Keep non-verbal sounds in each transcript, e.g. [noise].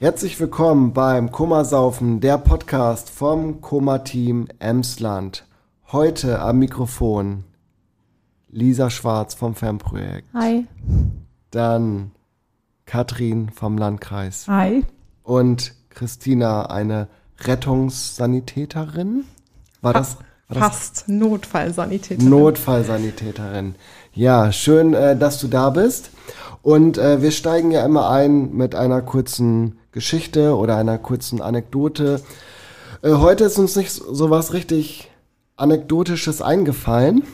Herzlich willkommen beim Kummersaufen, der Podcast vom Kummerteam Emsland. Heute am Mikrofon Lisa Schwarz vom Fernprojekt. Hi. Dann Katrin vom Landkreis. Hi. Und Christina, eine Rettungssanitäterin. War das? Fast? Notfallsanitäterin. Notfallsanitäterin. Ja, schön, äh, dass du da bist. Und äh, wir steigen ja immer ein mit einer kurzen Geschichte oder einer kurzen Anekdote. Äh, heute ist uns nicht so was richtig Anekdotisches eingefallen,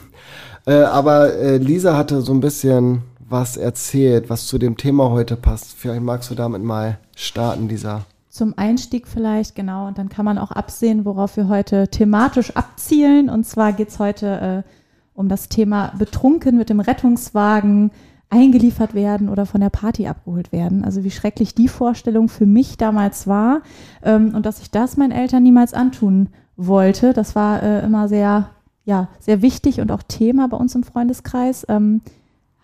aber Lisa hatte so ein bisschen was erzählt, was zu dem Thema heute passt. Vielleicht magst du damit mal starten, Lisa. Zum Einstieg vielleicht, genau. Und dann kann man auch absehen, worauf wir heute thematisch abzielen. Und zwar geht es heute äh, um das Thema Betrunken mit dem Rettungswagen eingeliefert werden oder von der Party abgeholt werden. Also wie schrecklich die Vorstellung für mich damals war ähm, und dass ich das meinen Eltern niemals antun wollte. Das war äh, immer sehr, ja, sehr wichtig und auch Thema bei uns im Freundeskreis. Ähm,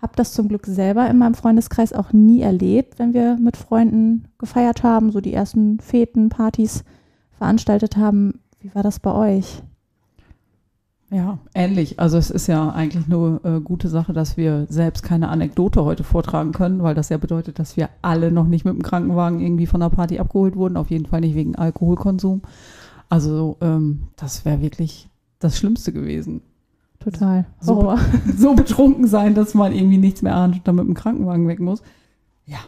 habe das zum Glück selber in meinem Freundeskreis auch nie erlebt, wenn wir mit Freunden gefeiert haben, so die ersten Feten, Partys veranstaltet haben. Wie war das bei euch? Ja, ähnlich. Also es ist ja eigentlich nur äh, gute Sache, dass wir selbst keine Anekdote heute vortragen können, weil das ja bedeutet, dass wir alle noch nicht mit dem Krankenwagen irgendwie von der Party abgeholt wurden, auf jeden Fall nicht wegen Alkoholkonsum. Also ähm, das wäre wirklich das Schlimmste gewesen. Total. So, [laughs] so, betrunken sein, dass man irgendwie nichts mehr ahnt und dann mit dem Krankenwagen weg muss. Ja,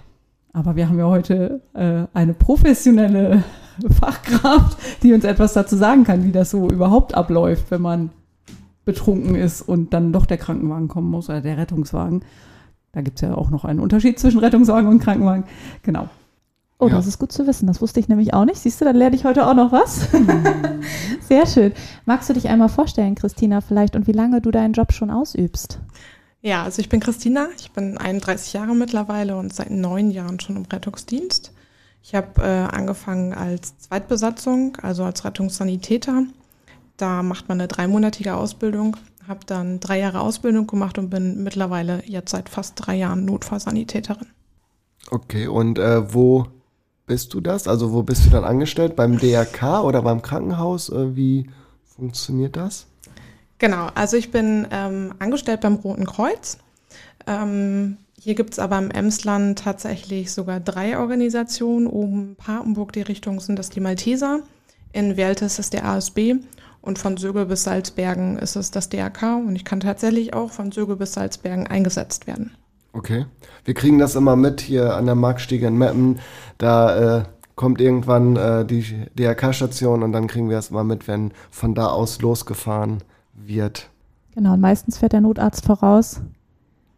aber wir haben ja heute äh, eine professionelle [laughs] Fachkraft, die uns etwas dazu sagen kann, wie das so überhaupt abläuft, wenn man betrunken ist und dann doch der Krankenwagen kommen muss oder der Rettungswagen. Da gibt es ja auch noch einen Unterschied zwischen Rettungswagen und Krankenwagen. Genau. Oh, ja. das ist gut zu wissen. Das wusste ich nämlich auch nicht. Siehst du, dann lerne ich heute auch noch was. Mhm. [laughs] Sehr schön. Magst du dich einmal vorstellen, Christina, vielleicht, und wie lange du deinen Job schon ausübst? Ja, also ich bin Christina. Ich bin 31 Jahre mittlerweile und seit neun Jahren schon im Rettungsdienst. Ich habe äh, angefangen als Zweitbesatzung, also als Rettungssanitäter da macht man eine dreimonatige Ausbildung, habe dann drei Jahre Ausbildung gemacht und bin mittlerweile jetzt seit fast drei Jahren Notfallsanitäterin. Okay, und äh, wo bist du das? Also wo bist du dann angestellt? Beim DRK oder beim Krankenhaus? Äh, wie funktioniert das? Genau, also ich bin ähm, angestellt beim Roten Kreuz. Ähm, hier gibt es aber im Emsland tatsächlich sogar drei Organisationen. Oben Papenburg, die Richtung sind das die Malteser. In Weltes ist der ASB und von Sögel bis Salzbergen ist es das DRK und ich kann tatsächlich auch von Sögel bis Salzbergen eingesetzt werden. Okay. Wir kriegen das immer mit hier an der Marktstiege in Meppen. Da äh, kommt irgendwann äh, die DRK-Station und dann kriegen wir es mal mit, wenn von da aus losgefahren wird. Genau, und meistens fährt der Notarzt voraus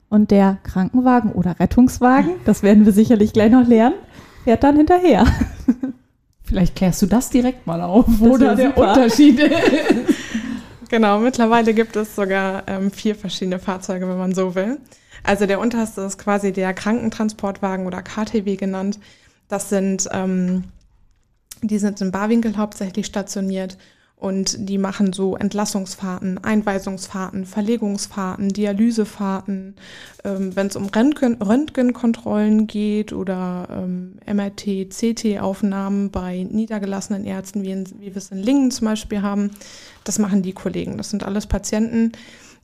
und der Krankenwagen oder Rettungswagen, das werden wir sicherlich gleich noch lernen, fährt dann hinterher. [laughs] Vielleicht klärst du das direkt mal auf, wo da der super. Unterschied ist. [laughs] Genau, mittlerweile gibt es sogar ähm, vier verschiedene Fahrzeuge, wenn man so will. Also der unterste ist quasi der Krankentransportwagen oder KTW genannt. Das sind, ähm, die sind in Barwinkel hauptsächlich stationiert und die machen so Entlassungsfahrten, Einweisungsfahrten, Verlegungsfahrten, Dialysefahrten, ähm, wenn es um Röntgen, Röntgenkontrollen geht oder ähm, MRT, CT-Aufnahmen bei niedergelassenen Ärzten, wie, in, wie wir es in Lingen zum Beispiel haben. Das machen die Kollegen. Das sind alles Patienten,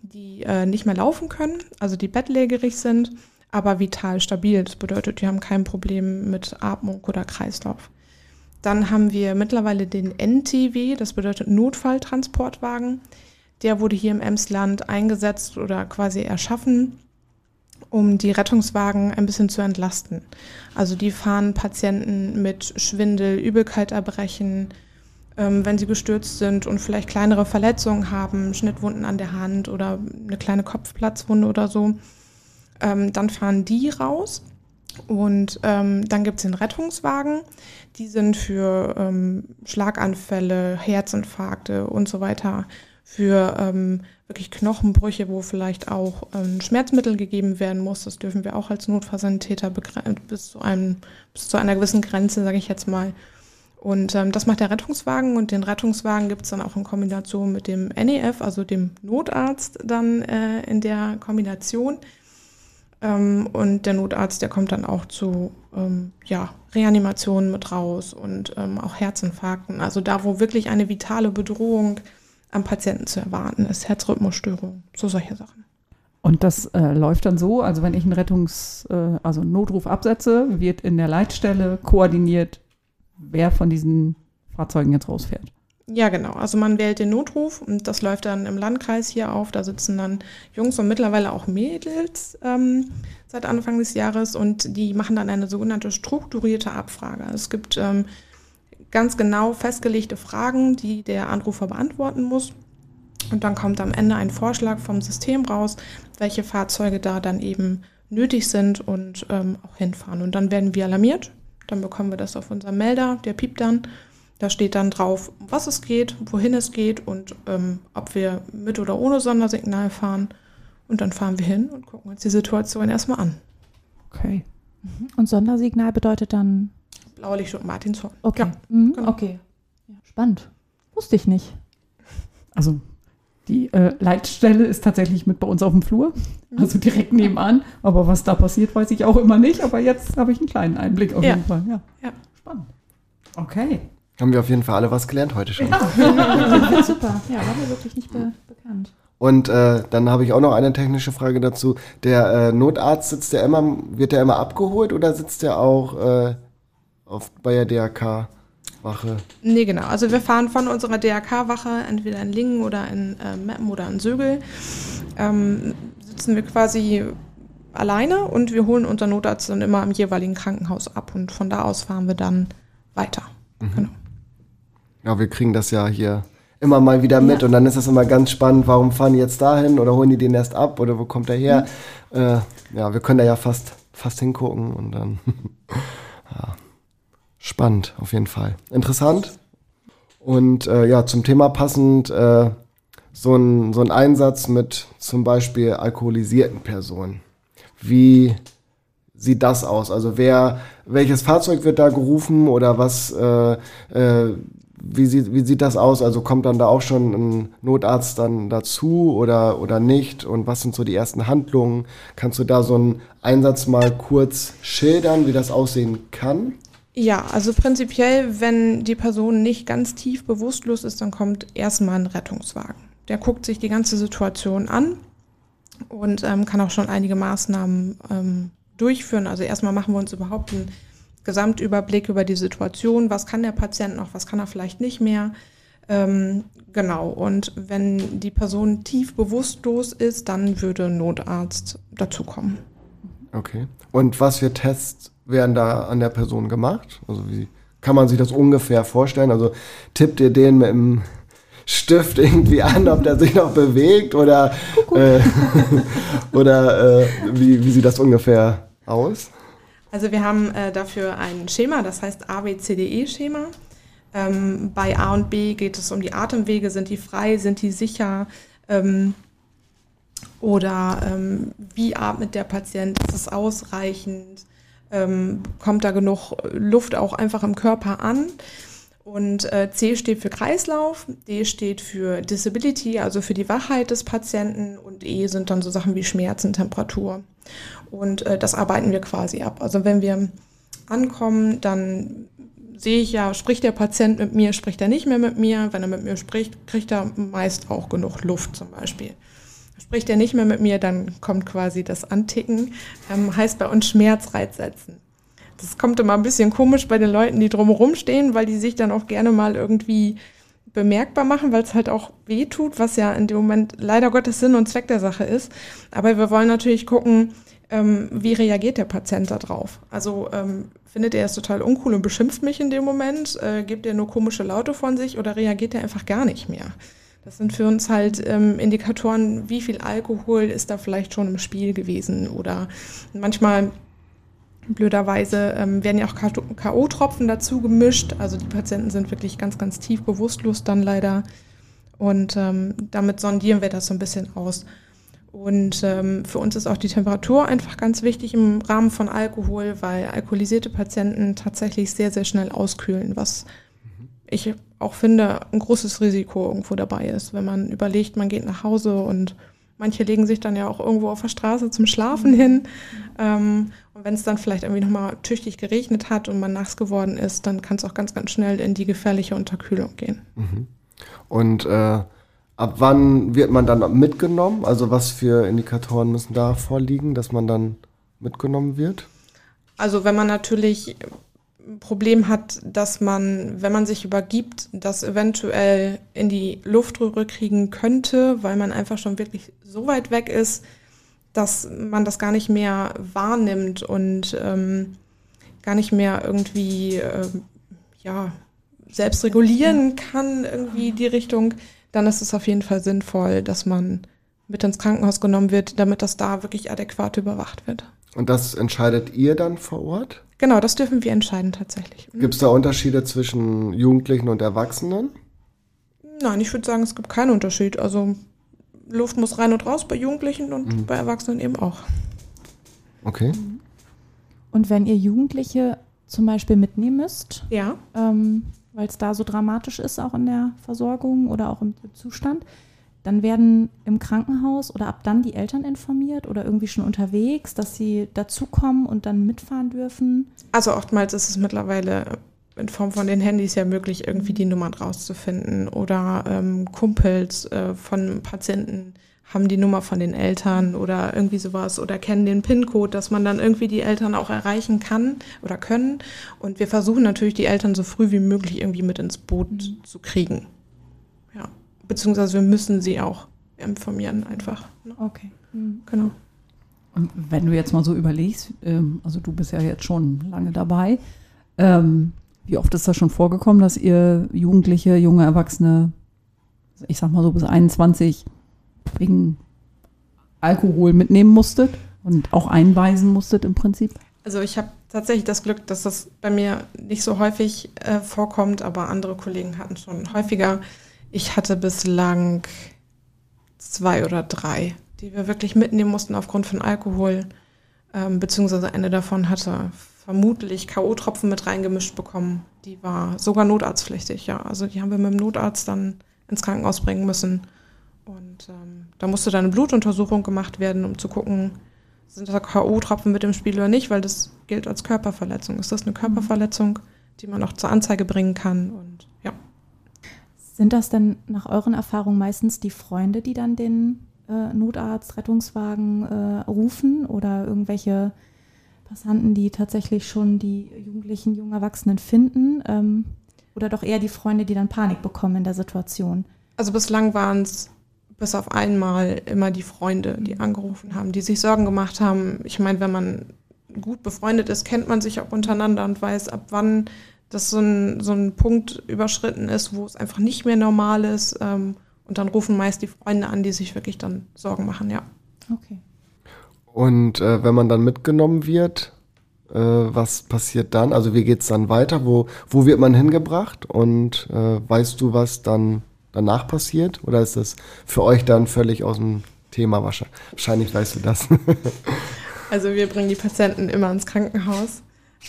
die äh, nicht mehr laufen können, also die bettlägerig sind, aber vital stabil. Das bedeutet, die haben kein Problem mit Atmung oder Kreislauf. Dann haben wir mittlerweile den NTW, das bedeutet Notfalltransportwagen. Der wurde hier im Emsland eingesetzt oder quasi erschaffen, um die Rettungswagen ein bisschen zu entlasten. Also die fahren Patienten mit Schwindel, Übelkeit erbrechen, wenn sie gestürzt sind und vielleicht kleinere Verletzungen haben, Schnittwunden an der Hand oder eine kleine Kopfplatzwunde oder so. Ähm, dann fahren die raus und ähm, dann gibt es den Rettungswagen. Die sind für ähm, Schlaganfälle, Herzinfarkte und so weiter, für ähm, wirklich Knochenbrüche, wo vielleicht auch ähm, Schmerzmittel gegeben werden muss. Das dürfen wir auch als Notfallsanitäter bis zu, einem, bis zu einer gewissen Grenze, sage ich jetzt mal. Und ähm, das macht der Rettungswagen und den Rettungswagen gibt es dann auch in Kombination mit dem NEF, also dem Notarzt dann äh, in der Kombination. Ähm, und der Notarzt, der kommt dann auch zu ähm, ja, Reanimationen mit raus und ähm, auch Herzinfarkten. Also da, wo wirklich eine vitale Bedrohung am Patienten zu erwarten ist, Herzrhythmusstörung, so solche Sachen. Und das äh, läuft dann so, also wenn ich einen Rettungs-, äh, also einen Notruf absetze, wird in der Leitstelle koordiniert, wer von diesen Fahrzeugen jetzt rausfährt. Ja, genau. Also man wählt den Notruf und das läuft dann im Landkreis hier auf. Da sitzen dann Jungs und mittlerweile auch Mädels ähm, seit Anfang des Jahres und die machen dann eine sogenannte strukturierte Abfrage. Es gibt ähm, ganz genau festgelegte Fragen, die der Anrufer beantworten muss. Und dann kommt am Ende ein Vorschlag vom System raus, welche Fahrzeuge da dann eben nötig sind und ähm, auch hinfahren. Und dann werden wir alarmiert. Dann bekommen wir das auf unserem Melder, der piept dann da steht dann drauf, um was es geht, wohin es geht und ähm, ob wir mit oder ohne Sondersignal fahren. Und dann fahren wir hin und gucken uns die Situation erstmal an. Okay. Mhm. Und Sondersignal bedeutet dann? Blaulicht und Martinshorn. Okay. Ja, Mhm, genau. Okay. Spannend. Wusste ich nicht. [laughs] Also die äh, Leitstelle ist tatsächlich mit bei uns auf dem Flur, also direkt nebenan. Aber was da passiert, weiß ich auch immer nicht. Aber jetzt habe ich einen kleinen Einblick auf Ja. jeden Fall. Ja. Ja. Spannend. Okay. Haben wir auf jeden Fall alle was gelernt heute schon. [laughs] Super. Ja, war mir wirklich nicht be bekannt. Und äh, dann habe ich auch noch eine technische Frage dazu. Der äh, Notarzt sitzt der immer, wird der immer abgeholt oder sitzt der auch äh, auf, bei der DRK-Wache? Nee, genau. Also wir fahren von unserer DRK-Wache entweder in Lingen oder in äh, Meppen oder in Sögel. Ähm, sitzen wir quasi alleine und wir holen unseren Notarzt dann immer am jeweiligen Krankenhaus ab und von da aus fahren wir dann weiter. Genau. Ja, wir kriegen das ja hier immer mal wieder mit Ja. und dann ist es immer ganz spannend, warum fahren die jetzt dahin oder holen die den erst ab oder wo kommt er her? Äh, ja, wir können da ja fast, fast hingucken und dann [laughs] ja, spannend auf jeden Fall. Interessant. Und äh, ja, zum Thema passend äh, so, ein, so ein Einsatz mit zum Beispiel alkoholisierten Personen. Wie sieht das aus? Also wer, welches Fahrzeug wird da gerufen oder was, äh, äh, wie, sieht, wie sieht das aus? Also kommt dann da auch schon ein Notarzt dann dazu oder, oder nicht? Und was sind so die ersten Handlungen? Kannst du da so einen Einsatz mal kurz schildern, wie das aussehen kann? Ja, also prinzipiell, wenn die Person nicht ganz tief bewusstlos ist, dann kommt erstmal ein Rettungswagen. Der guckt sich die ganze Situation an und ähm, kann auch schon einige Maßnahmen ähm, durchführen. Also erstmal machen wir uns überhaupt einen Gesamtüberblick über die Situation. Was kann der Patient noch, was kann er vielleicht nicht mehr? Ähm, genau, und wenn die Person tief bewusstlos ist, dann würde ein Notarzt dazukommen. Okay. Und was für Tests werden da an der Person gemacht? Also wie kann man sich das ungefähr vorstellen? Also tippt ihr den mit dem Stift irgendwie an, ob der sich noch bewegt oder, äh, [laughs] oder äh, wie, wie sieht das ungefähr aus? Also wir haben äh, dafür ein Schema, das heißt ABCDE-Schema. Ähm, bei A und B geht es um die Atemwege, sind die frei, sind die sicher ähm, oder ähm, wie atmet der Patient, ist es ausreichend, ähm, kommt da genug Luft auch einfach im Körper an. Und äh, C steht für Kreislauf, D steht für Disability, also für die Wachheit des Patienten und E sind dann so Sachen wie Schmerzen, Temperatur. Und äh, das arbeiten wir quasi ab. Also wenn wir ankommen, dann sehe ich ja, spricht der Patient mit mir, spricht er nicht mehr mit mir. Wenn er mit mir spricht, kriegt er meist auch genug Luft zum Beispiel. Spricht er nicht mehr mit mir, dann kommt quasi das Anticken, ähm, heißt bei uns Schmerzreiz setzen. Das kommt immer ein bisschen komisch bei den Leuten, die drumherum stehen, weil die sich dann auch gerne mal irgendwie bemerkbar machen, weil es halt auch weh tut, was ja in dem Moment leider Gottes Sinn und Zweck der Sache ist. Aber wir wollen natürlich gucken, ähm, wie reagiert der Patient darauf. Also ähm, findet er es total uncool und beschimpft mich in dem Moment, äh, gibt er nur komische Laute von sich oder reagiert er einfach gar nicht mehr. Das sind für uns halt ähm, Indikatoren, wie viel Alkohol ist da vielleicht schon im Spiel gewesen oder manchmal Blöderweise ähm, werden ja auch K.O.-Tropfen dazu gemischt. Also die Patienten sind wirklich ganz, ganz tief bewusstlos dann leider. Und ähm, damit sondieren wir das so ein bisschen aus. Und ähm, für uns ist auch die Temperatur einfach ganz wichtig im Rahmen von Alkohol, weil alkoholisierte Patienten tatsächlich sehr, sehr schnell auskühlen, was ich auch finde, ein großes Risiko irgendwo dabei ist, wenn man überlegt, man geht nach Hause und Manche legen sich dann ja auch irgendwo auf der Straße zum Schlafen hin. Ähm, und wenn es dann vielleicht irgendwie nochmal tüchtig geregnet hat und man nass geworden ist, dann kann es auch ganz, ganz schnell in die gefährliche Unterkühlung gehen. Und äh, ab wann wird man dann mitgenommen? Also was für Indikatoren müssen da vorliegen, dass man dann mitgenommen wird? Also wenn man natürlich Problem hat, dass man, wenn man sich übergibt, das eventuell in die Luftröhre kriegen könnte, weil man einfach schon wirklich so weit weg ist, dass man das gar nicht mehr wahrnimmt und ähm, gar nicht mehr irgendwie ähm, ja, selbst regulieren kann, irgendwie die Richtung, dann ist es auf jeden Fall sinnvoll, dass man mit ins Krankenhaus genommen wird, damit das da wirklich adäquat überwacht wird. Und das entscheidet ihr dann vor Ort? Genau, das dürfen wir entscheiden tatsächlich. Gibt es da Unterschiede zwischen Jugendlichen und Erwachsenen? Nein, ich würde sagen, es gibt keinen Unterschied. Also Luft muss rein und raus bei Jugendlichen und bei Erwachsenen eben auch. Okay. Und wenn ihr Jugendliche zum Beispiel mitnehmen müsst, Ja. ähm, weil es da so dramatisch ist, auch in der Versorgung oder auch im Zustand, dann werden im Krankenhaus oder ab dann die Eltern informiert oder irgendwie schon unterwegs, dass sie dazukommen und dann mitfahren dürfen. Also oftmals ist es mittlerweile in Form von den Handys ja möglich, irgendwie die Nummern rauszufinden. Oder ähm, Kumpels äh, von Patienten haben die Nummer von den Eltern oder irgendwie sowas oder kennen den PIN-Code, dass man dann irgendwie die Eltern auch erreichen kann oder können. Und wir versuchen natürlich, die Eltern so früh wie möglich irgendwie mit ins Boot zu kriegen. Beziehungsweise wir müssen sie auch informieren einfach. ne? Okay. Genau. Und wenn du jetzt mal so überlegst, ähm, also du bist ja jetzt schon lange dabei, ähm, wie oft ist das schon vorgekommen, dass ihr Jugendliche, junge Erwachsene, ich sag mal so bis 21, wegen Alkohol mitnehmen musstet und auch einweisen musstet im Prinzip? Also ich habe tatsächlich das Glück, dass das bei mir nicht so häufig äh, vorkommt, aber andere Kollegen hatten schon häufiger. Ich hatte bislang zwei oder drei, die wir wirklich mitnehmen mussten aufgrund von Alkohol, ähm, beziehungsweise eine davon hatte vermutlich K.O.-Tropfen mit reingemischt bekommen. Die war sogar notarztpflichtig, ja. Also die haben wir mit dem Notarzt dann ins Krankenhaus bringen müssen. Und ähm, da musste dann eine Blutuntersuchung gemacht werden, um zu gucken, sind da K.O.-Tropfen mit im Spiel oder nicht, weil das gilt als Körperverletzung. Ist das eine Körperverletzung, die man auch zur Anzeige bringen kann? Und. Sind das denn nach euren Erfahrungen meistens die Freunde, die dann den äh, Notarzt, Rettungswagen äh, rufen oder irgendwelche Passanten, die tatsächlich schon die Jugendlichen, jungen Erwachsenen finden? Ähm, oder doch eher die Freunde, die dann Panik bekommen in der Situation? Also bislang waren es bis auf einmal immer die Freunde, die angerufen haben, die sich Sorgen gemacht haben. Ich meine, wenn man gut befreundet ist, kennt man sich auch untereinander und weiß, ab wann das so ein, so ein Punkt überschritten ist, wo es einfach nicht mehr normal ist. Ähm, und dann rufen meist die Freunde an, die sich wirklich dann Sorgen machen, ja. Okay. Und äh, wenn man dann mitgenommen wird, äh, was passiert dann? Also wie geht's dann weiter? Wo, wo wird man hingebracht? Und äh, weißt du, was dann danach passiert? Oder ist das für euch dann völlig aus dem Thema wahrscheinlich? Wahrscheinlich weißt du das. [laughs] Also wir bringen die Patienten immer ins Krankenhaus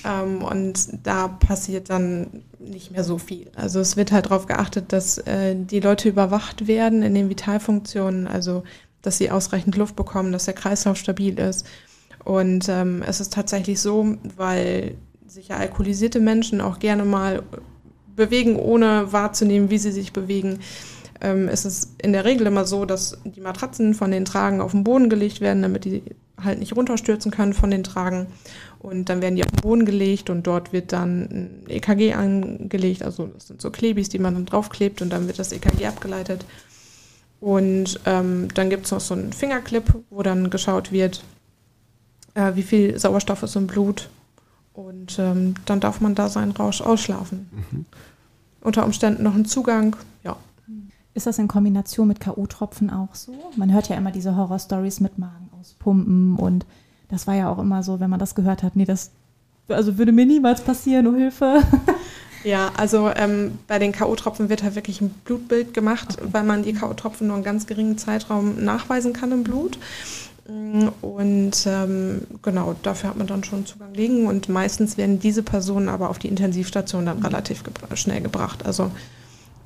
ähm, und da passiert dann nicht mehr so viel. Also es wird halt darauf geachtet, dass äh, die Leute überwacht werden in den Vitalfunktionen, also dass sie ausreichend Luft bekommen, dass der Kreislauf stabil ist. Und ähm, es ist tatsächlich so, weil sich ja alkoholisierte Menschen auch gerne mal bewegen, ohne wahrzunehmen, wie sie sich bewegen, ähm, ist es in der Regel immer so, dass die Matratzen von den Tragen auf den Boden gelegt werden, damit die halt nicht runterstürzen können von den Tragen. Und dann werden die auf den Boden gelegt und dort wird dann ein EKG angelegt. Also das sind so Klebis, die man dann draufklebt und dann wird das EKG abgeleitet. Und ähm, dann gibt es noch so einen Fingerclip, wo dann geschaut wird, äh, wie viel Sauerstoff ist im Blut. Und ähm, dann darf man da seinen Rausch ausschlafen. Unter Umständen noch einen Zugang, ja. Ist das in Kombination mit K.O.-Tropfen auch so? Man hört ja immer diese Horror-Stories mit Magen auspumpen und das war ja auch immer so, wenn man das gehört hat, nee, das also würde mir niemals passieren, oh Hilfe. [laughs] Ja, also ähm, bei den K.O.-Tropfen wird halt wirklich ein Blutbild gemacht, weil man die K.O.-Tropfen nur einen ganz geringen Zeitraum nachweisen kann im Blut. Und ähm, genau, dafür hat man dann schon Zugang liegen und meistens werden diese Personen aber auf die Intensivstation dann relativ gebra schnell gebracht. Also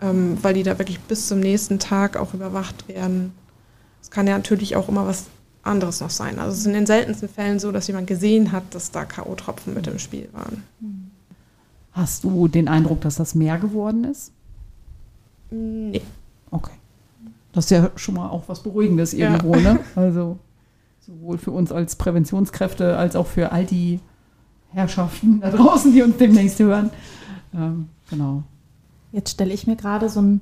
ähm, weil die da wirklich bis zum nächsten Tag auch überwacht werden, Es kann ja natürlich auch immer was anderes noch sein. Also es ist in den seltensten Fällen so, dass jemand gesehen hat, dass da K.O.-Tropfen mit im Spiel waren. Hast du den Eindruck, dass das mehr geworden ist? Nee. Okay. Das ist ja schon mal auch was Beruhigendes Ja. irgendwo, ne? [laughs] Also sowohl für uns als Präventionskräfte als auch für all die Herrschaften da draußen, die uns demnächst hören. Ähm, genau. Jetzt stelle ich mir gerade so einen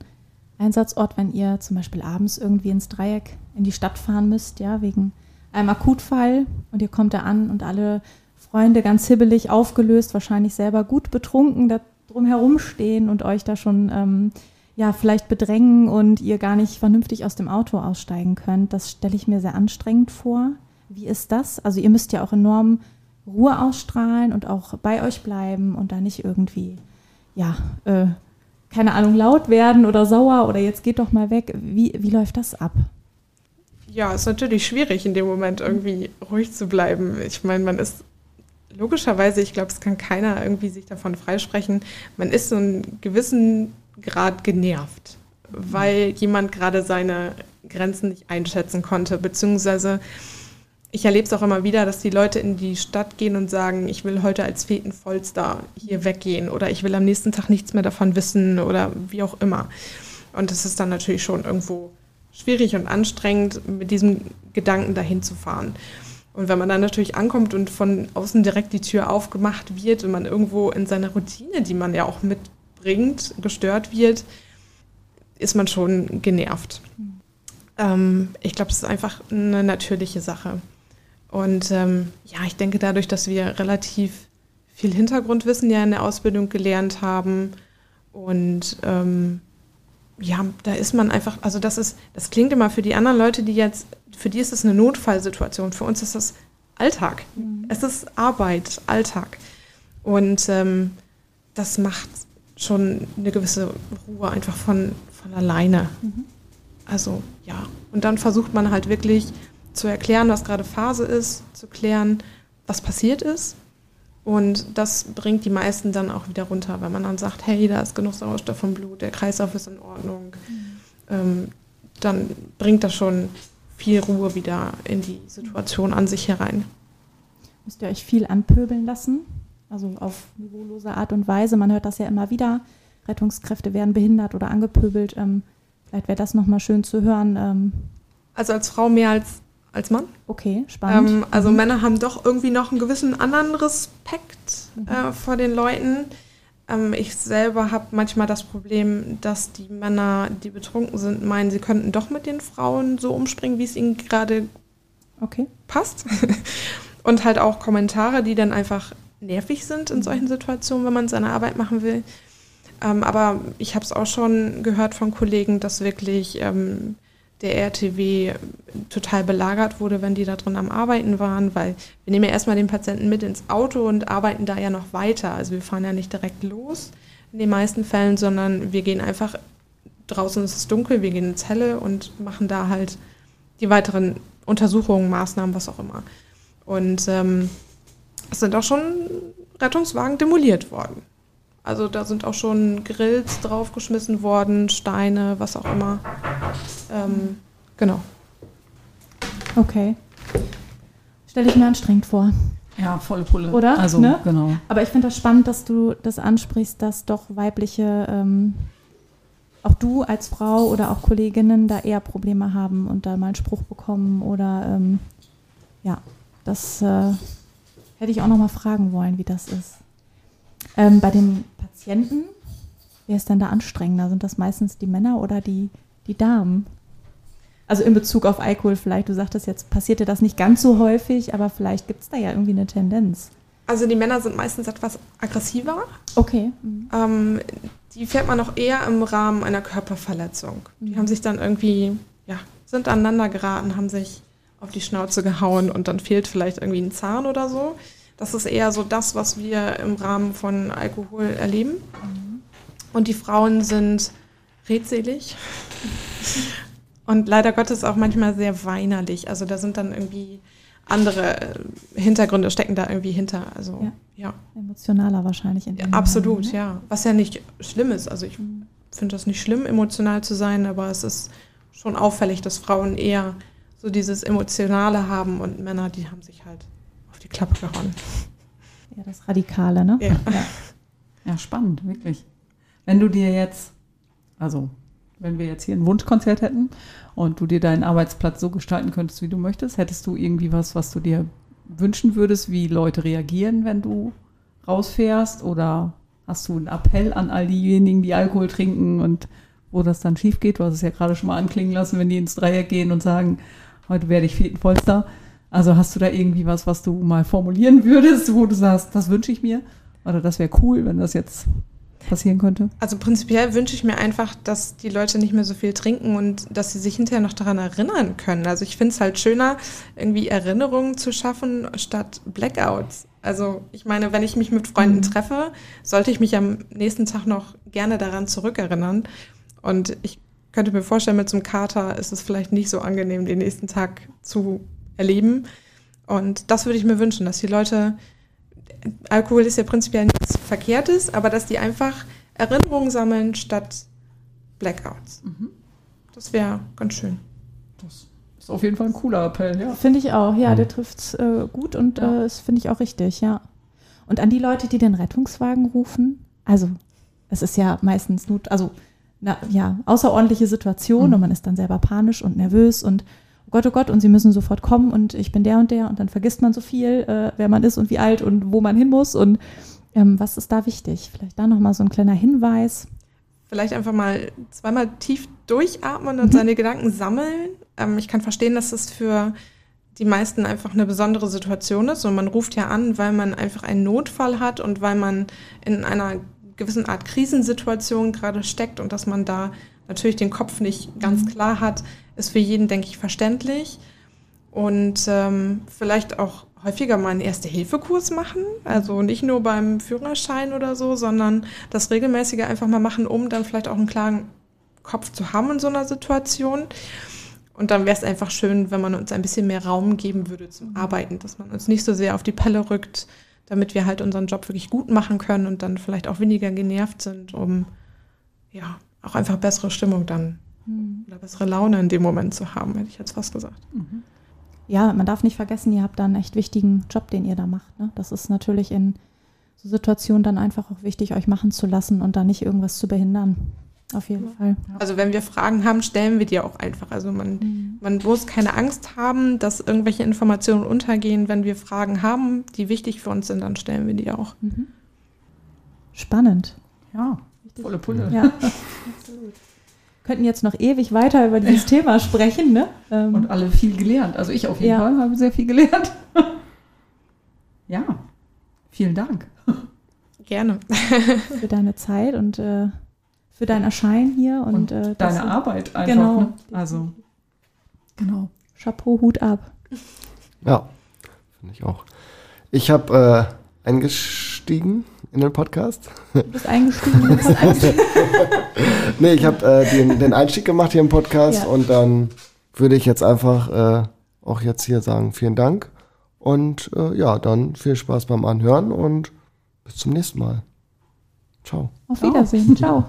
Einsatzort, wenn ihr zum Beispiel abends irgendwie ins Dreieck in die Stadt fahren müsst, ja, wegen einem Akutfall und ihr kommt da an und alle Freunde ganz hibbelig aufgelöst, wahrscheinlich selber gut betrunken, da drum herumstehen und euch da schon ähm, ja vielleicht bedrängen und ihr gar nicht vernünftig aus dem Auto aussteigen könnt. Das stelle ich mir sehr anstrengend vor. Wie ist das? Also ihr müsst ja auch enorm Ruhe ausstrahlen und auch bei euch bleiben und da nicht irgendwie, ja, äh, keine Ahnung, laut werden oder sauer oder jetzt geht doch mal weg. Wie, wie läuft das ab? Ja, ist natürlich schwierig in dem Moment irgendwie ruhig zu bleiben. Ich meine, man ist logischerweise, ich glaube, es kann keiner irgendwie sich davon freisprechen, man ist so einen gewissen Grad genervt, weil jemand gerade seine Grenzen nicht einschätzen konnte, beziehungsweise ich erlebe es auch immer wieder, dass die Leute in die Stadt gehen und sagen, ich will heute als Fetenvollster hier weggehen oder ich will am nächsten Tag nichts mehr davon wissen oder wie auch immer. Und das ist dann natürlich schon irgendwo schwierig und anstrengend, mit diesem Gedanken dahin zu fahren. Und wenn man dann natürlich ankommt und von außen direkt die Tür aufgemacht wird und man irgendwo in seiner Routine, die man ja auch mitbringt, gestört wird, ist man schon genervt. Ähm, ich glaube, es ist einfach eine natürliche Sache. Und ähm, ja, ich denke dadurch, dass wir relativ viel Hintergrundwissen ja in der Ausbildung gelernt haben und ähm, ja, da ist man einfach, also das ist, das klingt immer für die anderen Leute, die jetzt, für die ist es eine Notfallsituation, für uns ist das Alltag. Es ist Arbeit, Alltag. Und ähm, das macht schon eine gewisse Ruhe einfach von, von alleine. Also ja, und dann versucht man halt wirklich zu erklären, was gerade Phase ist, zu klären, was passiert ist. Und das bringt die meisten dann auch wieder runter, wenn man dann sagt, hey, da ist genug Sauerstoff im Blut, der Kreislauf ist in Ordnung. Ähm, dann bringt das schon viel Ruhe wieder in die Situation an sich herein. Müsst ihr euch viel anpöbeln lassen? Also auf niveaulose Art und Weise. Man hört das ja immer wieder. Rettungskräfte werden behindert oder angepöbelt. Ähm, vielleicht wäre das nochmal schön zu hören. Ähm, Also als Frau mehr als als Mann. okay, spannend. Ähm, also Männer haben doch irgendwie noch einen gewissen anderen Respekt äh, vor den Leuten. Ähm, ich selber habe manchmal das Problem, dass die Männer, die betrunken sind, meinen, sie könnten doch mit den Frauen so umspringen, wie es ihnen gerade okay. passt. [laughs] Und halt auch Kommentare, die dann einfach nervig sind in solchen Situationen, wenn man seine Arbeit machen will. Ähm, aber ich habe es auch schon gehört von Kollegen, dass wirklich ähm, der RTW total belagert wurde, wenn die da drin am Arbeiten waren, weil wir nehmen ja erstmal den Patienten mit ins Auto und arbeiten da ja noch weiter. Also wir fahren ja nicht direkt los in den meisten Fällen, sondern wir gehen einfach, draußen ist es dunkel, wir gehen ins Helle und machen da halt die weiteren Untersuchungen, Maßnahmen, was auch immer. Und ähm, es sind auch schon Rettungswagen demoliert worden. Also da sind auch schon Grills draufgeschmissen worden, Steine, was auch immer. Ähm, genau. Okay. Stelle ich mir anstrengend vor. Ja, volle Pulle. Oder? Also, Ne? genau. Aber ich finde das spannend, dass du das ansprichst, dass doch weibliche, ähm, auch du als Frau oder auch Kolleginnen da eher Probleme haben und da mal einen Spruch bekommen oder ähm, ja, das äh, hätte ich auch noch mal fragen wollen, wie das ist. Ähm, bei den Patienten, wer ist denn da anstrengender? Sind das meistens die Männer oder die, die Damen? Also in Bezug auf Alkohol vielleicht, du sagtest jetzt, passiert dir das nicht ganz so häufig, aber vielleicht gibt es da ja irgendwie eine Tendenz. Also die Männer sind meistens etwas aggressiver. Okay. Mhm. Ähm, die fährt man auch eher im Rahmen einer Körperverletzung. Die haben sich dann irgendwie, ja, sind aneinander geraten, haben sich auf die Schnauze gehauen und dann fehlt vielleicht irgendwie ein Zahn oder so. Das ist eher so das, was wir im Rahmen von Alkohol erleben. Und die Frauen sind redselig und leider Gottes auch manchmal sehr weinerlich. Also da sind dann irgendwie andere äh, Hintergründe stecken da irgendwie hinter. Also Ja. ja. Emotionaler wahrscheinlich. In Ja, absolut, Moment, ne? ja. Was ja nicht schlimm ist. Also ich finde das nicht schlimm, emotional zu sein, aber es ist schon auffällig, dass Frauen eher so dieses Emotionale haben und Männer, die haben sich halt auf die Klappe gehauen. Ja, das Radikale, ne? Ja. Ja. ja, spannend, wirklich. Wenn du dir jetzt, also wenn wir jetzt hier ein Wunschkonzert hätten und du dir deinen Arbeitsplatz so gestalten könntest, wie du möchtest, hättest du irgendwie was, was du dir wünschen würdest, wie Leute reagieren, wenn du rausfährst? Oder hast du einen Appell an all diejenigen, die Alkohol trinken und wo das dann schief geht? Du hast es ja gerade schon mal anklingen lassen, wenn die ins Dreieck gehen und sagen, heute werde ich Vollstar. Also hast du da irgendwie was, was du mal formulieren würdest, wo du sagst, das wünsche ich mir? Oder das wäre cool, wenn das jetzt passieren könnte? Also prinzipiell wünsche ich mir einfach, dass die Leute nicht mehr so viel trinken und dass sie sich hinterher noch daran erinnern können. Also ich finde es halt schöner, irgendwie Erinnerungen zu schaffen statt Blackouts. Also ich meine, wenn ich mich mit Freunden Mhm. treffe, sollte ich mich am nächsten Tag noch gerne daran zurückerinnern. Und ich könnte mir vorstellen, mit so einem Kater ist es vielleicht nicht so angenehm, den nächsten Tag zu erleben. Und das würde ich mir wünschen, dass die Leute Alkohol ist ja prinzipiell nichts Verkehrtes, aber dass die einfach Erinnerungen sammeln statt Blackouts. Mhm. Das wäre ganz schön. Das ist auf jeden Fall ein cooler Appell, ja. Finde ich auch, ja, Mhm. der trifft es äh, gut und Ja. äh, das finde ich auch richtig, ja. Und an die Leute, die den Rettungswagen rufen, also es ist ja meistens Not, also na, ja, außerordentliche Situation Mhm. und man ist dann selber panisch und nervös und Gott, oh Gott, und sie müssen sofort kommen und ich bin der und der und dann vergisst man so viel, äh, wer man ist und wie alt und wo man hin muss und ähm, was ist da wichtig? Vielleicht da nochmal so ein kleiner Hinweis. Vielleicht einfach mal zweimal tief durchatmen und Mhm. seine Gedanken sammeln. Ähm, ich kann verstehen, dass das für die meisten einfach eine besondere Situation ist und man ruft ja an, weil man einfach einen Notfall hat und weil man in einer gewissen Art Krisensituation gerade steckt und dass man da natürlich den Kopf nicht ganz klar hat, ist für jeden, denke ich, verständlich. Und ähm, vielleicht auch häufiger mal einen Erste-Hilfe-Kurs machen. Also nicht nur beim Führerschein oder so, sondern das regelmäßige einfach mal machen, um dann vielleicht auch einen klaren Kopf zu haben in so einer Situation. Und dann wäre es einfach schön, wenn man uns ein bisschen mehr Raum geben würde zum Arbeiten, dass man uns nicht so sehr auf die Pelle rückt, damit wir halt unseren Job wirklich gut machen können und dann vielleicht auch weniger genervt sind, um ja auch einfach bessere Stimmung dann oder bessere Laune in dem Moment zu haben, hätte ich jetzt fast gesagt. Mhm. ja, man darf nicht vergessen, ihr habt da einen echt wichtigen Job, den ihr da macht. Ne? Das ist natürlich in so Situationen dann einfach auch wichtig, euch machen zu lassen und da nicht irgendwas zu behindern. Auf jeden Fall. Also wenn wir Fragen haben, stellen wir die auch einfach. Also man, man muss keine Angst haben, dass irgendwelche Informationen untergehen. Wenn wir Fragen haben, die wichtig für uns sind, dann stellen wir die auch. Mhm. Spannend. Ja, volle Pulle. Ja, [laughs] absolut. Könnten jetzt noch ewig weiter über dieses [laughs] Thema sprechen, ne? Ähm, Und alle viel gelernt. Also ich auf jeden Ja. Fall habe sehr viel gelernt. [laughs] ja, vielen Dank. Gerne. [laughs] für deine Zeit und äh, für dein Erscheinen hier und, Und äh, Deine du- Arbeit einfach. Genau. Ne? Also, genau. Chapeau, Hut ab. Ja, finde ich auch. Ich habe äh, eingestiegen in den Podcast. Du bist eingestiegen. in den Podcast. nee, ich habe äh, den, den Einstieg gemacht hier im Podcast Ja. und dann würde ich jetzt einfach äh, auch jetzt hier sagen, vielen Dank. Und äh, ja, dann viel Spaß beim Anhören und bis zum nächsten Mal. Ciao. Auf Wiedersehen. Ciao.